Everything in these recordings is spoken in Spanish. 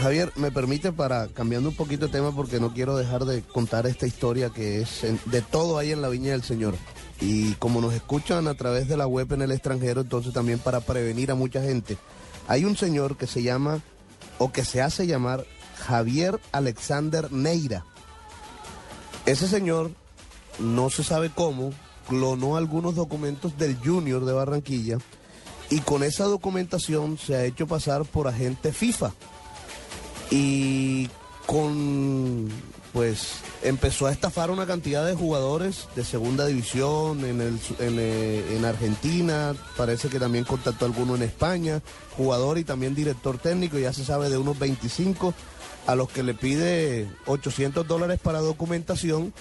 Javier, me permite para cambiando un poquito de tema porque no quiero dejar de contar esta historia que es de todo ahí en la viña del Señor. Y como nos escuchan a través de la web en el extranjero, entonces también para prevenir a mucha gente. Hay un señor que se llama, o que se hace llamar, Javier Alexander Neira. Ese señor, no se sabe cómo, clonó algunos documentos del Junior de Barranquilla y con esa documentación se ha hecho pasar por agente FIFA. Y con, pues, empezó a estafar una cantidad de jugadores de segunda división en, el, en, eh, en Argentina, parece que también contactó a alguno en España, jugador y también director técnico, ya se sabe de unos 25, a los que le pide 800 dólares para documentación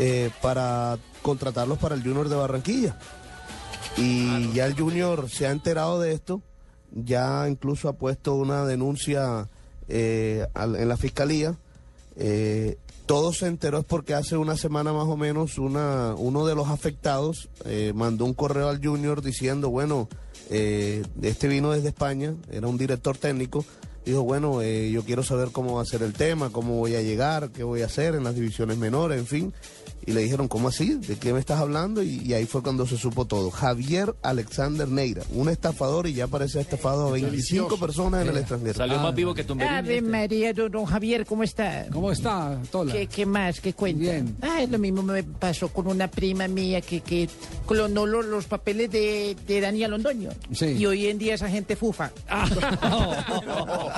eh, para contratarlos para el Junior de Barranquilla. Y ya el Junior se ha enterado de esto, ya incluso ha puesto una denuncia eh, en la fiscalía. Eh, todo se enteró es porque hace una semana más o menos una, uno de los afectados eh, mandó un correo al Junior diciendo, bueno, este vino desde España, era un director técnico, dijo, bueno, eh, yo quiero saber cómo va a ser el tema, cómo voy a llegar, qué voy a hacer en las divisiones menores, en fin. Y le dijeron, ¿cómo así? ¿De qué me estás hablando? Y, y ahí fue cuando se supo todo. Javier Alexander Neira, un estafador y ya parece estafado a 25 personas en el extranjero. Salió más vivo que Tumberini. Ave María, don, don Javier, ¿cómo está? ¿Cómo está, Tola? ¿Qué, qué más? ¿Qué cuenta? Bien. Ah, lo mismo me pasó con una prima mía que, que clonó lo- los, papeles de, de Daniel Londoño. Sí. Y hoy en día esa gente fufa.